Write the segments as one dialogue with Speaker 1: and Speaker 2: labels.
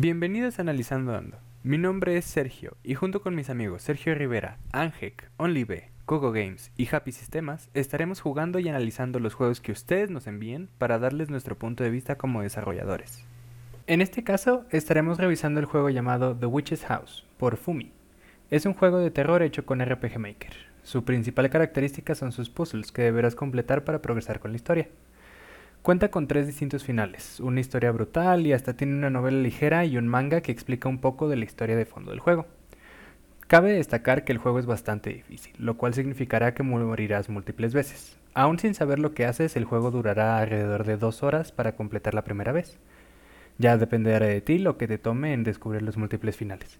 Speaker 1: Bienvenidos a Analizando Ando. Mi nombre es Sergio y junto con mis amigos Sergio Rivera, Angek, OnlyB, Coco Games y Happy Sistemas estaremos jugando y analizando los juegos que ustedes nos envíen para darles nuestro punto de vista como desarrolladores. En este caso estaremos revisando el juego llamado The Witch's House por Fumi. Es un juego de terror hecho con RPG Maker. Su principal característica son sus puzzles que deberás completar para progresar con la historia. Cuenta con tres distintos finales, una historia brutal y hasta tiene una novela ligera y un manga que explica un poco de la historia de fondo del juego. Cabe destacar que el juego es bastante difícil, lo cual significará que morirás múltiples veces. Aún sin saber lo que haces, el juego durará alrededor de dos horas para completar la primera vez. Ya dependerá de ti lo que te tome en descubrir los múltiples finales.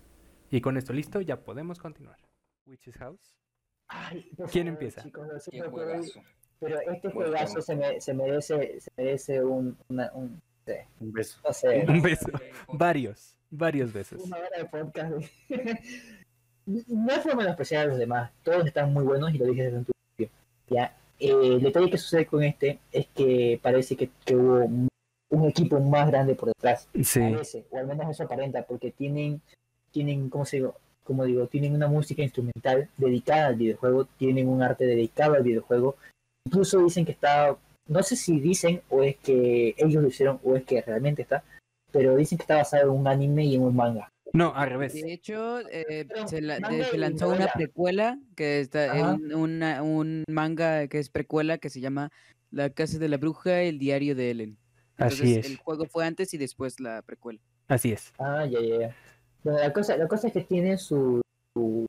Speaker 1: Y con esto listo, ya podemos continuar. Witch's House.
Speaker 2: Ay,
Speaker 1: ¿Quién empieza?
Speaker 2: chicos, no sé Pero este juegazo se, me- se merece, se merece un, una, un,
Speaker 3: Un beso.
Speaker 2: no sé,
Speaker 1: Un beso. Varios, varios besos.
Speaker 2: una hora de podcast. no es forma de apreciar a los demás, todos están muy buenos y lo dije desde un principio. Ya, Eh, el detalle que sucede con este es que parece que, que hubo un, un equipo más grande por detrás.
Speaker 1: Sí,
Speaker 2: parece, o al menos eso aparenta, porque tienen, tienen, ¿cómo se digo? Como digo, tienen una música instrumental dedicada al videojuego, tienen un arte dedicado al videojuego. Incluso dicen que está, no sé si dicen o es que ellos lo hicieron o es que realmente está, pero dicen que está basado en un anime y en un manga.
Speaker 1: no, al revés.
Speaker 4: De hecho, eh, se, la-
Speaker 2: manga
Speaker 4: de- se
Speaker 2: y
Speaker 4: lanzó una precuela, que está
Speaker 2: Ajá.
Speaker 4: en una- un manga que es precuela que se llama La Casa de la Bruja, el diario de Ellen.
Speaker 1: Así es.
Speaker 4: El juego fue antes y después la precuela.
Speaker 1: Así es.
Speaker 2: Ah, ya, ya, ya. Bueno, la cosa, la cosa es que tiene su, su-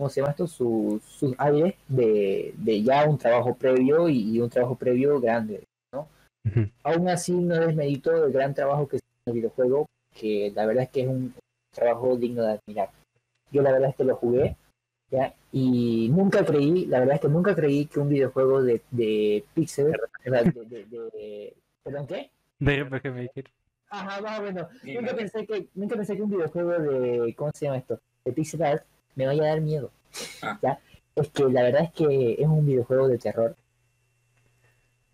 Speaker 2: ¿cómo se llama esto? Su, sus aires de, de ya un trabajo previo y, y un trabajo previo grande.
Speaker 1: Ujú.
Speaker 2: Aún así no desmerito el gran trabajo que se hace en el videojuego, que la verdad es que es un trabajo digno de admirar. Yo la verdad es que lo jugué, ¿ya? Y nunca creí, la verdad es que nunca creí que un videojuego de, de pixel, de, de, de- ¿perdón qué?
Speaker 1: De RPG Maker.
Speaker 2: Ajá, más o menos. Nunca pensé que, nunca pensé que un videojuego de, ¿cómo se llama esto? De pixel art me vaya a dar miedo.
Speaker 5: Ah.
Speaker 2: ¿Ya? Es que la verdad es que es un videojuego de terror.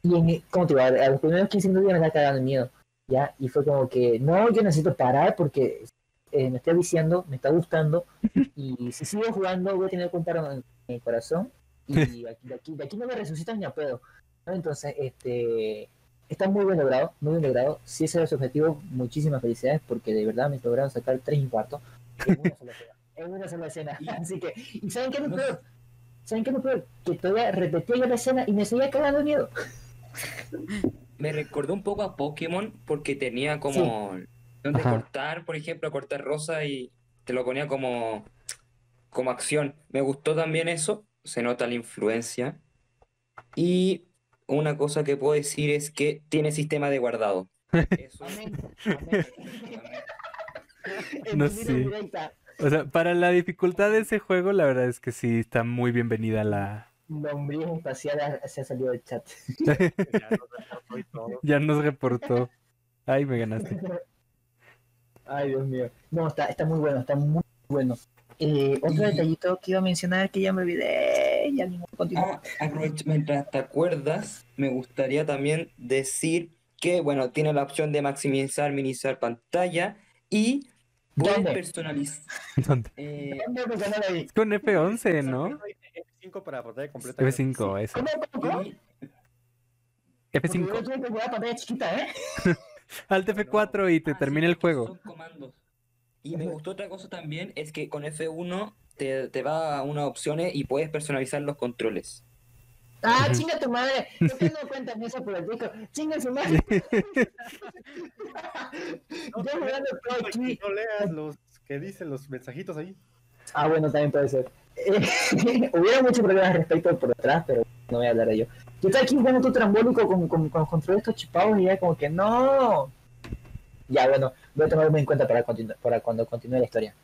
Speaker 2: Y en, ¿cómo te digo? A los primeros 15 minutos ya me está cagando miedo. ¿Ya? Y fue como que, no, yo necesito parar porque eh, me está viciando, me está gustando. Y si sigo jugando voy a tener que paro en, el corazón. Y aquí, de, aquí, de aquí no me resucitan ni a pedo. ¿no? Entonces, este está muy bien logrado, muy bien logrado. Si ese era su objetivo, muchísimas felicidades porque de verdad me lograron sacar tres infartos en una sola. En una sola escena. Así que, ¿y saben qué es lo
Speaker 5: No
Speaker 2: peor? ¿Saben qué es lo peor? Que todavía repetía yo la escena y me seguía cagando miedo.
Speaker 5: Me recordó un poco a Pokémon porque tenía como donde
Speaker 1: Ajá.
Speaker 5: cortar, por ejemplo, cortar rosa y te lo ponía como, como acción. Me gustó también eso, se nota la influencia. Y una cosa que puedo decir es que tiene sistema de guardado. Eso
Speaker 2: Amén. Amén.
Speaker 1: No
Speaker 2: Entendí la
Speaker 1: sé.
Speaker 2: directa.
Speaker 1: O sea, para la dificultad de ese juego, la verdad es que sí está muy bienvenida la.
Speaker 2: Lombriz espacial ha- se ha salido del chat.
Speaker 3: Ya nos reportó y.
Speaker 1: Ay, me ganaste.
Speaker 2: Ay, Dios mío. No, está, está muy bueno, está muy bueno. Eh, otro detallito que iba a mencionar que ya me olvidé. Ya continúa.
Speaker 5: Ah, mientras te acuerdas, me gustaría también decir que, bueno, tiene la opción de maximizar, minimizar pantalla y
Speaker 2: ¿Dónde?
Speaker 5: personalizar.
Speaker 1: ¿Dónde?
Speaker 5: eh.
Speaker 1: Es con F11, ¿no?
Speaker 3: F5 para pantalla completa.
Speaker 1: F5, eso.
Speaker 2: ¿Cómo, cómo, cómo?
Speaker 5: y
Speaker 2: Porque yo
Speaker 1: F5.
Speaker 2: tuve que jugar a pantalla chiquita, ¿eh?
Speaker 1: Alt F4 y te
Speaker 5: Ah,
Speaker 1: termina
Speaker 5: sí,
Speaker 1: el juego.
Speaker 5: son comandos. Y me gustó otra cosa también, es que con F1 te, te va a unas opciones y puedes personalizar los controles.
Speaker 2: Ah, chinga tu madre. No te das cuenta en eso por el disco. Chinga su madre.
Speaker 3: No,
Speaker 2: Yo jugando todo
Speaker 3: no,
Speaker 2: aquí.
Speaker 3: no leas los que dicen los mensajitos ahí.
Speaker 2: Ah, bueno, también puede ser. Eh, hubiera muchos problemas al respecto por detrás, pero no voy a hablar de ello. Yo estoy aquí jugando tu trambólico con, con, con los controles estos chipados y ya como que no. Ya, bueno, voy a tomarme en cuenta para, continu- para cuando continúe la historia.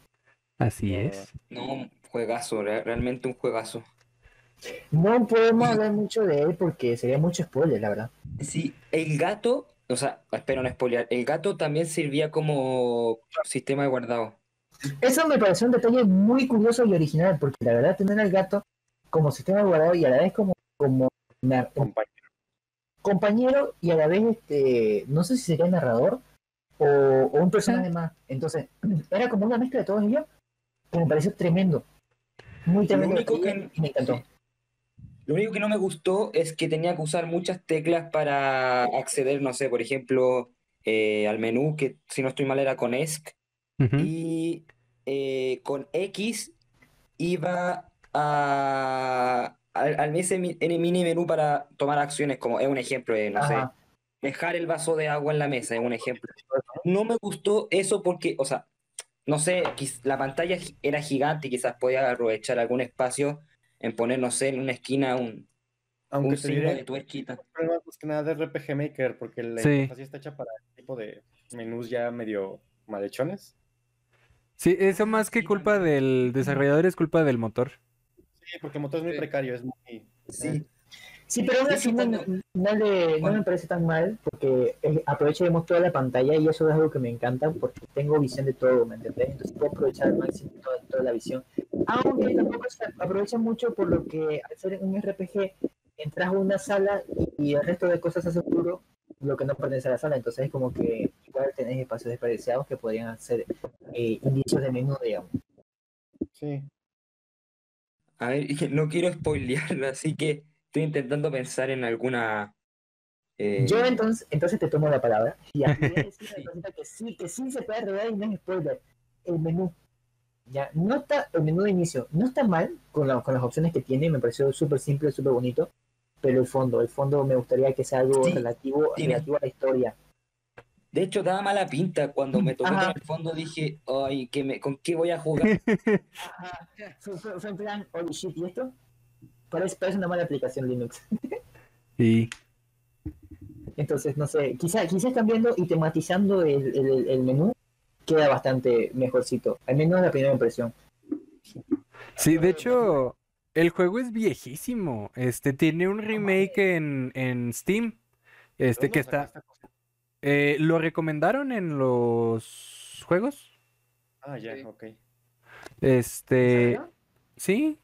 Speaker 1: Así es.
Speaker 5: No, juegazo, re- realmente un juegazo.
Speaker 2: No podemos hablar mucho de él porque sería mucho spoiler, la verdad.
Speaker 5: Sí, el gato, o sea, espero no spoilear, el gato también servía como sistema de guardado.
Speaker 2: Eso me pareció un detalle muy curioso y original, porque la verdad tener al gato como sistema de guardado y a la vez como, como
Speaker 3: Compañero.
Speaker 2: compañero y a la vez este no sé si sería narrador o, o un personaje más. Entonces, era como una mezcla de todos ellos que me pareció tremendo. Muy tremendo.
Speaker 5: único
Speaker 2: y-
Speaker 5: que-
Speaker 2: y me encantó.
Speaker 5: Lo único que no me gustó es que tenía que usar muchas teclas para acceder, no sé, por ejemplo, eh, al menú, que si no estoy mal era con ESC,
Speaker 1: Ujú.
Speaker 5: y eh, con X iba a, al, al ese mi- en el mini menú para tomar acciones, como es un ejemplo, eh, no sé,
Speaker 2: Ajá.
Speaker 5: dejar el vaso de agua en la mesa, es un ejemplo. No me gustó eso porque, o sea, no sé, la pantalla era gigante quizás podía aprovechar algún espacio en poner, no sé, en una esquina un,
Speaker 3: Aunque
Speaker 5: un
Speaker 3: te
Speaker 5: signo
Speaker 3: diré,
Speaker 5: de tuerquita.
Speaker 3: problema más que nada de RPG Maker, porque la
Speaker 1: Sí.
Speaker 3: interfaz está hecha para este tipo de menús ya medio malhechones.
Speaker 1: Sí, eso más que culpa del desarrollador es culpa del motor.
Speaker 3: Sí, porque el motor es muy
Speaker 4: Sí.
Speaker 3: precario, es muy...
Speaker 5: Sí,
Speaker 2: Sí, pero aún así no, no le- no me parece tan mal porque eh, aprovecha digamos, toda la pantalla y eso es algo que me encanta porque tengo visión de todo, ¿me entendés? Entonces puedo aprovechar al máximo toda, toda la visión. Aunque tampoco se aprovecha mucho por lo que al ser un RPG entras a una sala y el resto de cosas hace oscuro lo que no pertenece a la sala, entonces es como que igual tenés espacios desperdiciados que podrían ser eh, indicios de menú, digamos.
Speaker 3: Sí.
Speaker 5: a ver, no quiero spoilearlo, así que estoy intentando pensar en alguna... eh,
Speaker 2: Yo entonces, entonces te tomo la palabra y aquí voy a decir
Speaker 5: Sí.
Speaker 2: que sí, que sí se puede arreglar y no es spoiler. El menú. Ya, no está, el menú de inicio no está mal con, la- con las opciones que tiene, me pareció súper simple, súper bonito, pero el fondo, el fondo me gustaría que sea algo
Speaker 5: Sí,
Speaker 2: relativo,
Speaker 5: tiene-
Speaker 2: relativo a la historia.
Speaker 5: De hecho, daba mala pinta cuando me tocó con el fondo, dije, ay, ¿qué me, ¿con qué voy a jugar?
Speaker 2: Ajá. Fue, fue- fue en plan, holy shit, ¿y esto? Parece, parece una mala aplicación Linux.
Speaker 1: Y
Speaker 2: Entonces, no sé, quizá, quizás cambiando y tematizando el, el- el menú queda bastante mejorcito, al menos la primera impresión.
Speaker 1: sí, de hecho, el juego es viejísimo. Este tiene un remake en, en Steam. Este que
Speaker 3: ¿Dónde sacaste
Speaker 1: está. eh, ¿Lo recomendaron en los juegos?
Speaker 3: Ah, ya,
Speaker 4: Sí.
Speaker 3: ok.
Speaker 1: Este. Sí.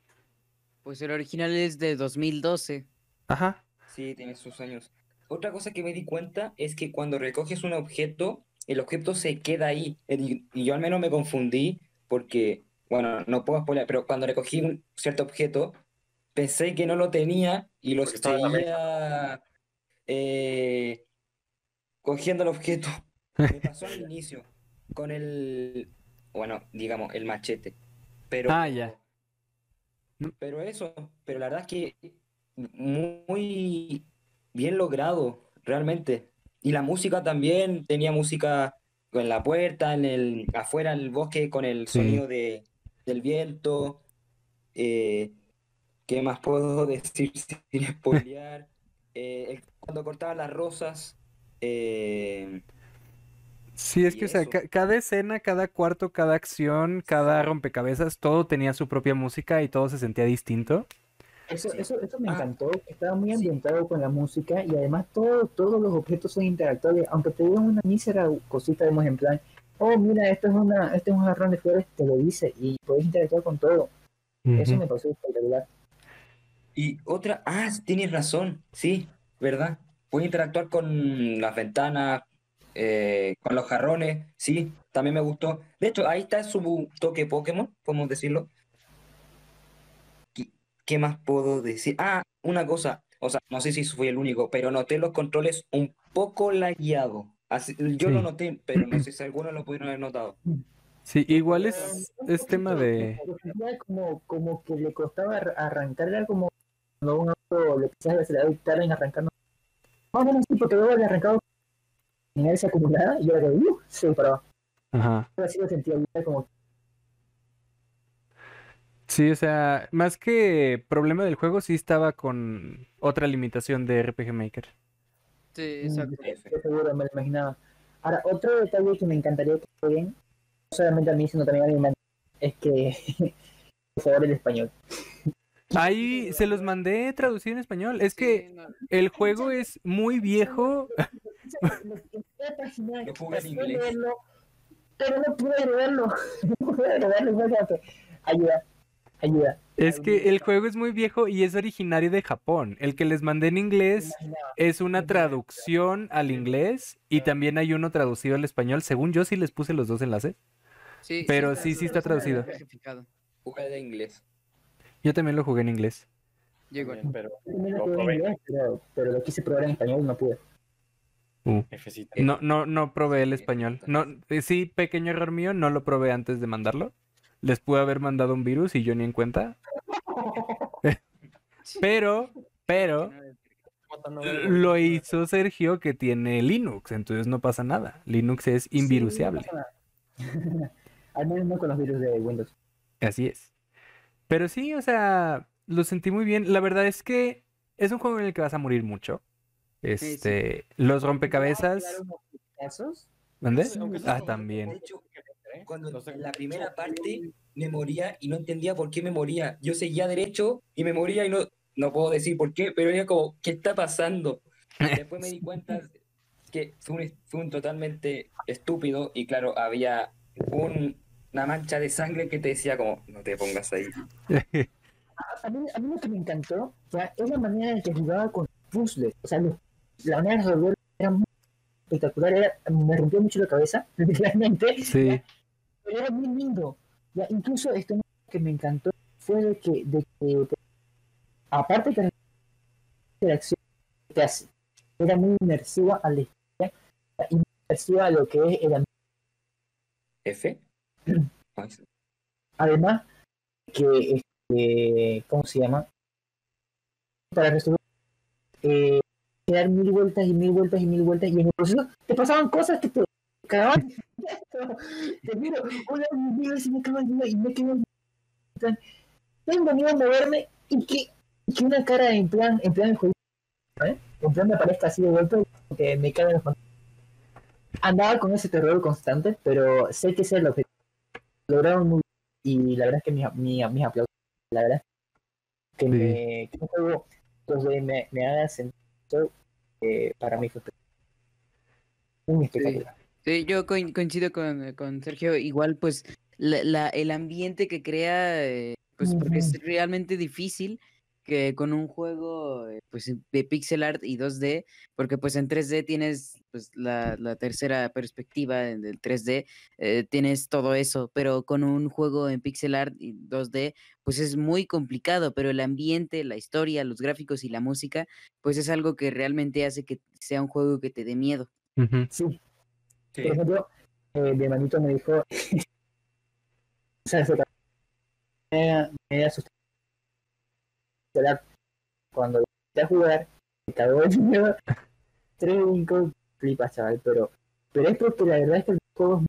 Speaker 4: Pues el original es de 2012.
Speaker 1: Ajá.
Speaker 5: Sí, tiene sus años. Otra cosa que me di cuenta es que cuando recoges un objeto, el objeto se queda ahí. Y, y yo al menos me confundí porque, bueno, no puedo spoiler, pero cuando recogí un cierto objeto, pensé que no lo tenía y lo seguía eh, cogiendo el objeto. Me pasó al inicio con el, bueno, digamos, el machete. Pero,
Speaker 1: Ah, ya.
Speaker 5: pero eso, pero la verdad es que muy bien logrado, realmente. Y la música también, tenía música en la puerta, en el, afuera en el bosque con el
Speaker 1: Sí.
Speaker 5: sonido de, del viento. Eh, ¿qué más puedo decir sin spoilear? Eh, cuando cortaba las rosas, eh,
Speaker 1: Sí, es que, o sea, ca- cada escena, cada cuarto, cada acción, cada rompecabezas, todo tenía su propia música y todo se sentía distinto.
Speaker 2: Eso,
Speaker 5: Sí.
Speaker 2: eso, eso me
Speaker 5: Ah,
Speaker 2: encantó, estaba muy
Speaker 5: sí.
Speaker 2: ambientado con la música y además todo, todos los objetos son interactuables, aunque te digan una mísera cosita, digamos, en plan, oh, mira, esto es, una, este es un jarrón de flores, te lo dice y puedes interactuar con todo. Eso me pareció espectacular.
Speaker 5: Y otra, ah, tienes razón, sí, ¿verdad? Puede interactuar con las ventanas, eh, con los jarrones, sí, también me gustó. De hecho, ahí está su toque Pokémon, podemos decirlo. ¿Qué, más puedo decir? Ah, una cosa, o sea, no sé si fui el único, pero noté los controles un poco lagueados. Así, yo lo
Speaker 1: Sí.
Speaker 5: noté, pero no sé si algunos lo pudieron haber notado.
Speaker 1: Sí, igual es, es tema de...
Speaker 2: lo como, como que le costaba ar- arrancar, era como cuando un auto le pisas el acelerador y tarda en arrancar. Más o menos sí, porque luego había arrancado en inercia acumulada y ahora que uh, se disparaba.
Speaker 1: Ajá.
Speaker 2: Ahora sí lo sentía era como
Speaker 1: Sí, o sea, más que problema del juego, sí estaba con otra limitación de RPG Maker.
Speaker 4: Sí,
Speaker 2: Mm,
Speaker 4: exacto.
Speaker 2: Yo seguro me lo imaginaba. Ahora, otro detalle que me encantaría que esté bien, no solamente a mí, sino también a mi hermano, es que, por favor, el español.
Speaker 1: Ahí se los mandé traducido en español. Es
Speaker 4: Sí,
Speaker 1: que
Speaker 4: no,
Speaker 1: el juego es muy viejo.
Speaker 5: Jugué en inglés.
Speaker 2: Pero no pude leerlo. No pude que, Ayuda. Ayuda.
Speaker 1: Es que el juego es muy viejo y es originario de Japón. El que les mandé en inglés es una traducción al inglés y también hay uno traducido al español. Según yo sí les puse los dos enlaces.
Speaker 4: Sí,
Speaker 1: Pero
Speaker 4: está
Speaker 1: sí, sí está traducido.
Speaker 5: Jugué de inglés.
Speaker 1: Yo también lo jugué en inglés.
Speaker 3: También, pero
Speaker 2: pero, pero lo quise probar en español y no pude.
Speaker 5: Eh,
Speaker 1: No, no, no probé el español. No, eh, sí, pequeño error mío, no lo probé antes de mandarlo. Les pude haber mandado un virus y yo ni en cuenta. Pero, pero, lo hizo Sergio que tiene Linux, entonces no pasa nada. Linux es inviruciable.
Speaker 2: Sí, no. Al menos no con los virus de Windows.
Speaker 1: Así es. Pero sí, o sea, lo sentí muy bien. La verdad es que es un juego en el que vas a morir mucho.
Speaker 4: sí.
Speaker 1: Este, los rompecabezas. ¿Dónde? Ah, también.
Speaker 3: ¿Eh?
Speaker 5: cuando
Speaker 3: No sé,
Speaker 5: en la primera parte me moría y no entendía por qué me moría. Yo seguía derecho y me moría y no, no puedo decir por qué, pero era como, ¿qué está pasando? Después me di cuenta que fue un, fue un totalmente estúpido y claro, había un- una mancha de sangre que te decía como, no te pongas ahí.
Speaker 2: A, mí, a mí lo que me encantó ya, es la manera en que jugaba con puzzles. O sea, los- la manera de resolver era muy espectacular. Era, me rompió mucho la cabeza, literalmente.
Speaker 1: Sí.
Speaker 2: Pero era muy lindo. Ya, incluso esto que me encantó fue de que, de que aparte que la interacción que hace, era muy inmersiva a la historia inmersiva a lo que es el ambiente.
Speaker 5: ¿F?
Speaker 2: Además, que, este, ¿cómo se llama? Para resolver, eh, dar mil vueltas y mil vueltas y mil vueltas y en el proceso te pasaban cosas que te cagaban. te miro, una vez y me cago en y me quedo en tengo miedo a moverme y que, y que una cara en plan, en plan ¿eh? En plan me aparezca así de golpe que me cago en los. Andaba con ese terror constante, pero sé que ese es el objetivo. Lograron muy y la verdad es que mis, mis, mis aplausos, la verdad que,
Speaker 1: Sí.
Speaker 2: me, que un juego pues, me, me haga sentir eh, para mí fue un espectacular.
Speaker 4: Sí, yo coin- coincido con, con Sergio. Igual, pues, la, la- el ambiente que crea, eh, pues, porque es realmente difícil que con un juego, eh, pues, de pixel art y 2D, porque, pues, en 3D tienes, pues, la, la tercera perspectiva en- del 3D, eh, tienes todo eso, pero con un juego en pixel art y 2D, pues, es muy complicado, pero el ambiente, la historia, los gráficos y la música, pues, es algo que realmente hace que sea un juego que te dé miedo.
Speaker 2: Sí,
Speaker 5: Sí.
Speaker 2: por ejemplo, eh, mi hermanito me dijo, me, me cuando empecé a jugar, me cagó de miedo, tres brincos, flipas, chaval, pero, pero es porque la verdad es que el juego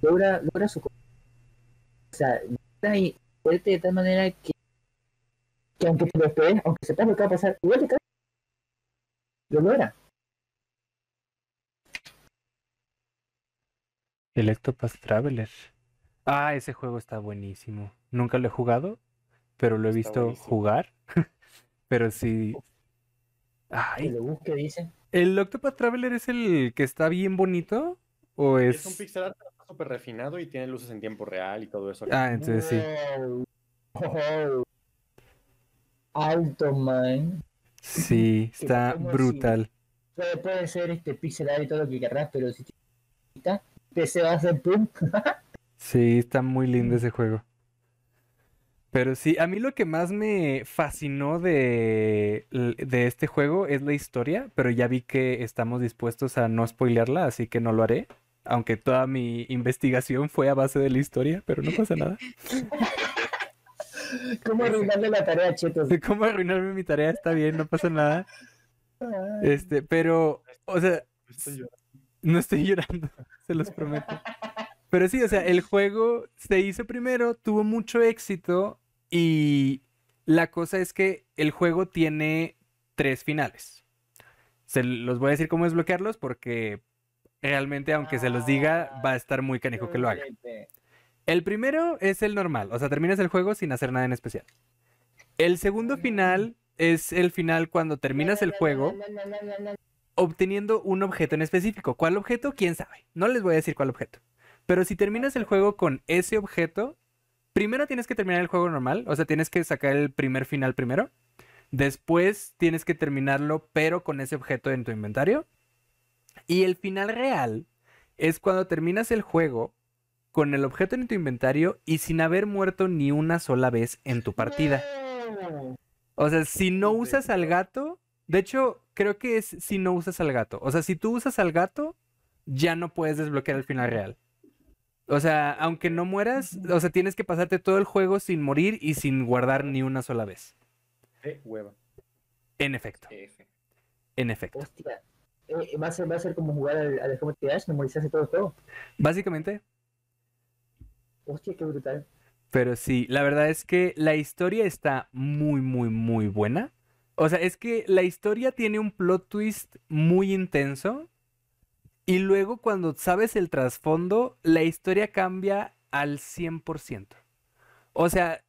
Speaker 2: logra, logra su o sea, y fuerte de tal manera que, que aunque te lo esperes, aunque sepas lo que va a pasar, igual te cagas. Lo logra.
Speaker 1: El Octopath Traveler. Ah, ese juego está buenísimo. Nunca lo he jugado, pero lo he
Speaker 3: Está
Speaker 1: visto
Speaker 3: buenísimo.
Speaker 1: jugar. pero sí.
Speaker 2: Que
Speaker 1: Ay,
Speaker 2: lo busque, dice.
Speaker 1: ¿el Octopath Traveler es el que está bien bonito? ¿O es.?
Speaker 3: Es un pixel art pero está súper refinado y tiene luces en tiempo real y todo eso.
Speaker 1: Ah, entonces sí.
Speaker 2: Wow. Wow. Alto, man.
Speaker 1: Sí, está brutal.
Speaker 2: Puede, puede ser este pixel art y todo lo que querrás, pero si te PC va a hacer pum.
Speaker 1: Sí, está muy lindo ese juego. Pero sí, a mí lo que más me fascinó de, de este juego es la historia, pero ya vi que estamos dispuestos a no spoilearla, así que no lo haré. Aunque toda mi investigación fue a base de la historia, pero no pasa nada.
Speaker 2: ¿Cómo arruinarle la tarea, chetos?
Speaker 1: ¿Cómo arruinarme mi tarea? Está bien, no pasa nada. Este, pero, o sea. No estoy llorando, se los prometo. Pero sí, o sea, el juego se hizo primero, tuvo mucho éxito y la cosa es que el juego tiene tres finales. Se los voy a decir cómo desbloquearlos porque realmente, aunque se los diga, va a estar muy canijo que lo haga. El primero es el normal, o sea, terminas el juego sin hacer nada en especial. El segundo final es el final cuando terminas el juego obteniendo un objeto en específico. ¿Cuál objeto? ¿Quién sabe? No les voy a decir cuál objeto. Pero si terminas el juego con ese objeto, primero tienes que terminar el juego normal, o sea, tienes que sacar el primer final primero. Después tienes que terminarlo, pero con ese objeto en tu inventario. Y el final real es cuando terminas el juego con el objeto en tu inventario y sin haber muerto ni una sola vez en tu partida. O sea, si no usas al gato, de hecho, creo que es si no usas al gato. O sea, si tú usas al gato, ya no puedes desbloquear el final real. O sea, aunque no mueras, o sea, tienes que pasarte todo el juego sin morir y sin guardar ni una sola vez.
Speaker 3: De hueva.
Speaker 1: En efecto,
Speaker 5: F.
Speaker 1: en efecto.
Speaker 2: Hostia. Eh, va, a ser, va a ser como jugar al, al Home Dash, memorizarse todo el juego.
Speaker 1: Básicamente,
Speaker 2: Hostia, qué brutal.
Speaker 1: Pero sí, la verdad es que la historia está muy, muy, muy buena. O sea, es que la historia tiene un plot twist muy intenso. Y luego cuando sabes el trasfondo, la historia cambia al 100%. O sea,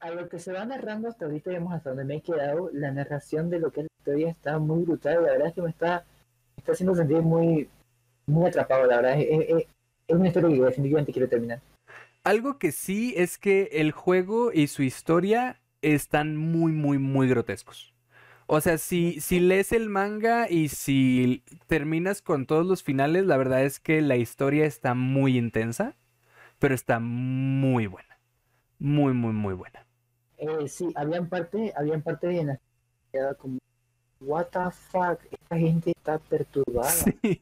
Speaker 2: A lo que se va narrando hasta ahorita, digamos, hasta donde me he quedado, la narración de lo que es la historia está muy brutal. La verdad es que me está, me está haciendo sentir muy, muy atrapado, la verdad. Es, es- es una historia que definitivamente quiero terminar.
Speaker 1: algo que sí es que el juego y su historia están muy, muy, muy grotescos. O sea, si, si lees el manga y si terminas con todos los finales, la verdad es que la historia está muy intensa, pero está muy buena. Muy, muy, muy buena.
Speaker 2: Eh, sí, habían en las que quedaba como, what the fuck, esta gente está perturbada.
Speaker 1: Sí.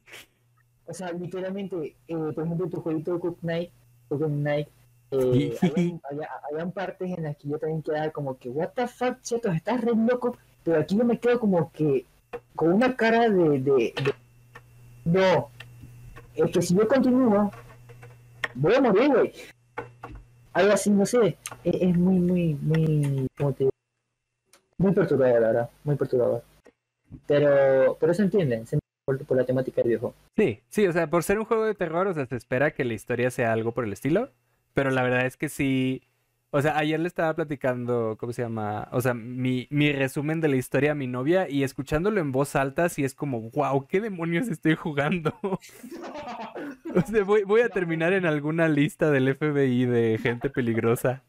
Speaker 2: O sea, literalmente, eh, por ejemplo, tu jueguito Cook Knight, Cook Knight, eh, habían, había- habían partes en las que yo también quedaba como que, what the fuck, chetos, estás re loco, pero aquí yo me quedo como que con una cara de, de, de- no, es que si yo continúo, voy a morir, güey. Algo así, no sé, es, es muy, muy, muy, ¿cómo te digo? Muy perturbador, la verdad, muy perturbador. Pero, pero se entiende, se entiende por, por la temática del viejo.
Speaker 1: Sí, sí, o sea, por ser un juego de terror, o sea, se espera que la historia sea algo por el estilo, pero la verdad es que sí, o sea, ayer le estaba platicando, ¿cómo se llama? O sea, mi, mi resumen de la historia a mi novia y escuchándolo en voz alta, sí es como, wow, ¿qué demonios estoy jugando? O sea, voy, voy a terminar en alguna lista del FBI de gente peligrosa.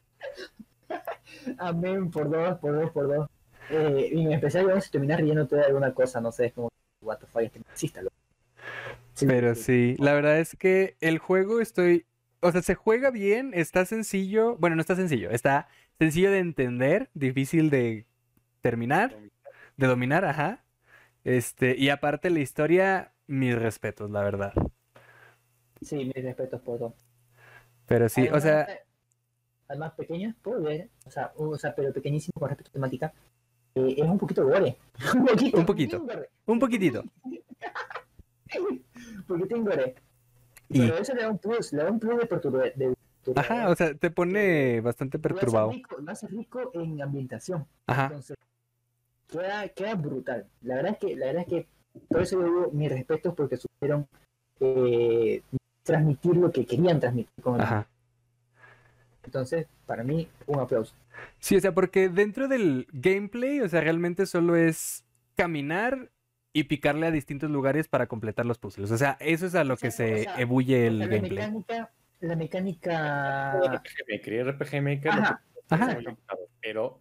Speaker 2: Amén, por dos, por dos, por dos. Eh, y en especial, digamos, si terminas riéndote de alguna cosa, no sé, es como, what the fuck, este exista. Sí,
Speaker 1: Pero sí, la verdad es que el juego estoy, o sea, se juega bien, está sencillo, bueno, no está sencillo, está sencillo de entender, difícil de terminar, de dominar, ajá. Este, y aparte la historia, mis respetos, la verdad.
Speaker 2: Sí, mis respetos por dos.
Speaker 1: Pero sí, o sea,
Speaker 2: Además, pequeño, puedo ver, o sea, o sea, pero pequeñísimo con respecto a temática, eh, es un poquito gore. un poquito.
Speaker 1: Un poquito. un poquitito.
Speaker 2: Porque tengo gore.
Speaker 1: Y,
Speaker 2: Pero eso le da un plus, le da un plus de perturba- de
Speaker 1: ajá, o sea, te pone bastante
Speaker 2: Lo hace
Speaker 1: perturbado.
Speaker 2: rico- Lo hace rico en ambientación.
Speaker 1: Ajá,
Speaker 2: Entonces, queda, queda brutal. La verdad es que, la verdad es que, por eso yo digo mis respetos porque supieron eh, transmitir lo que querían transmitir con el
Speaker 1: ajá.
Speaker 2: Entonces, para mí, un aplauso.
Speaker 1: Sí, o sea, porque dentro del gameplay, o sea, realmente solo es caminar y picarle a distintos lugares para completar los puzzles. O sea, eso es a lo que se
Speaker 2: o sea,
Speaker 1: ebulle
Speaker 2: O
Speaker 1: el
Speaker 2: sea, la
Speaker 1: gameplay.
Speaker 2: mecánica, la mecánica.
Speaker 3: RPG Maker, RPG Maker
Speaker 2: Ajá,
Speaker 3: que- pero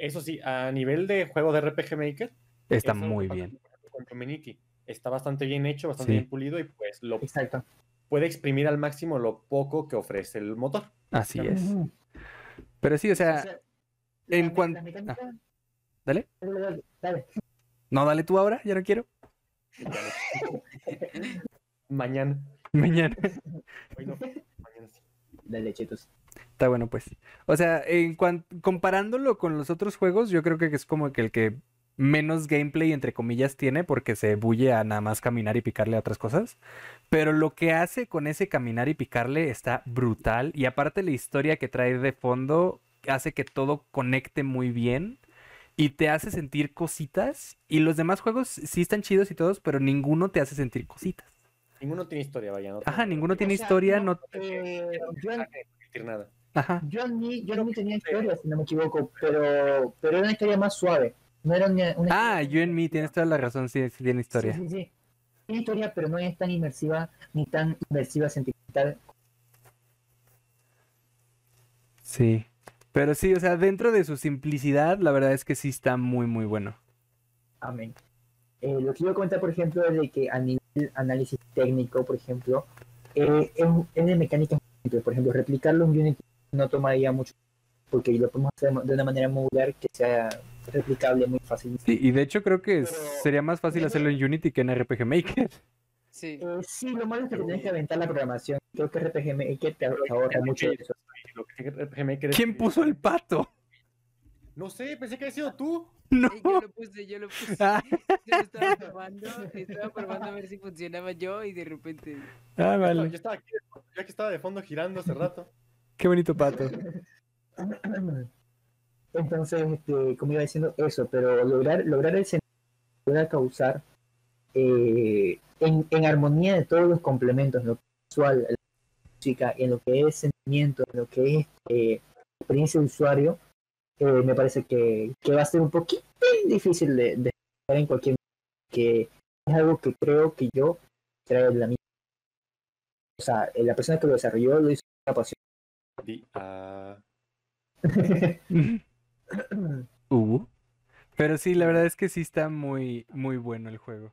Speaker 3: eso sí, a nivel de juego de RPG Maker,
Speaker 1: Está muy bien.
Speaker 3: con. Está bastante bien hecho, bastante
Speaker 1: Sí.
Speaker 3: bien pulido y pues lo
Speaker 2: exacto.
Speaker 3: puede exprimir al máximo lo poco que ofrece el motor.
Speaker 1: Así es. Pero sí, o
Speaker 2: O
Speaker 1: sea, en
Speaker 2: la me-
Speaker 1: cuan-
Speaker 2: la mecánica-
Speaker 1: dale.
Speaker 2: Dale, dale, dale.
Speaker 1: No, dale tú ahora, ya no quiero.
Speaker 3: Mañana.
Speaker 1: Mañana.
Speaker 3: Hoy no, mañana sí.
Speaker 2: Dale, chetos.
Speaker 1: Está bueno, pues. O sea, en cuan- comparándolo con los otros juegos, yo creo que es como que el que menos gameplay, entre comillas, tiene, porque se bulle a nada más caminar y picarle a otras cosas. Pero lo que hace con ese caminar y picarle está brutal. Y aparte la historia que trae de fondo hace que todo conecte muy bien. Y te hace sentir cositas. Y los demás juegos sí están chidos y todos, pero ninguno te hace sentir cositas.
Speaker 3: Ninguno tiene historia, vaya. No
Speaker 1: Ajá, ninguno
Speaker 2: O
Speaker 1: tiene
Speaker 2: sea,
Speaker 1: historia,
Speaker 2: no,
Speaker 1: no...
Speaker 2: eh, yo,
Speaker 3: sentir nada.
Speaker 1: Ajá.
Speaker 2: yo, ni, yo ni tenía historia, si no me equivoco, pero, pero era una historia más suave. No era una, una
Speaker 1: Ah,
Speaker 2: historia
Speaker 1: You and Me, tienes toda la razón, sí, sí tiene historia.
Speaker 2: Sí, sí, sí. Tiene historia, pero no es tan inmersiva ni tan inmersiva sentimental.
Speaker 1: Sí. Pero sí, o sea, dentro de su simplicidad, la verdad es que sí está muy, muy bueno.
Speaker 2: Amén. Eh, lo que iba a comentar, por ejemplo, es de que a nivel análisis técnico, por ejemplo, eh, es, es de mecánica. Por ejemplo, replicarlo en Unity no tomaría mucho porque lo podemos hacer de una manera modular que sea replicable muy fácil.
Speaker 1: Sí, y de hecho creo que
Speaker 2: Pero-
Speaker 1: sería más fácil hacerlo en Unity que en RPG Maker.
Speaker 4: Sí.
Speaker 2: Eh, sí, lo malo es que tienes que aventar la programación. Creo que RPG Maker te te ahorra mucho de eso.
Speaker 3: Lo que
Speaker 1: ¿Quién puso el pato?
Speaker 3: No sé, pensé que había sido tú.
Speaker 1: No.
Speaker 4: Eh, Yo lo puse, yo lo puse.
Speaker 1: Ah,
Speaker 4: Yo lo estaba probando, estaba probando a ver si funcionaba yo y de repente.
Speaker 1: ah,
Speaker 3: Yo
Speaker 1: vale.
Speaker 3: estaba aquí, yo aquí estaba de fondo girando hace rato.
Speaker 1: Qué bonito pato.
Speaker 2: Entonces, este, como iba diciendo, eso, pero lograr, lograr el sentido, lograr causar eh, en, en armonía de todos los complementos, en lo que es visual, la música, en lo que es sentimiento, en lo que es eh, experiencia de usuario, eh, me parece que, que va a ser un poquito difícil de, de en cualquier que es algo que creo que yo trae de la misma. O sea, la persona que lo desarrolló lo hizo con una pasión.
Speaker 3: Ah,
Speaker 1: Uh. Pero sí, la verdad es que sí está muy, muy bueno el juego.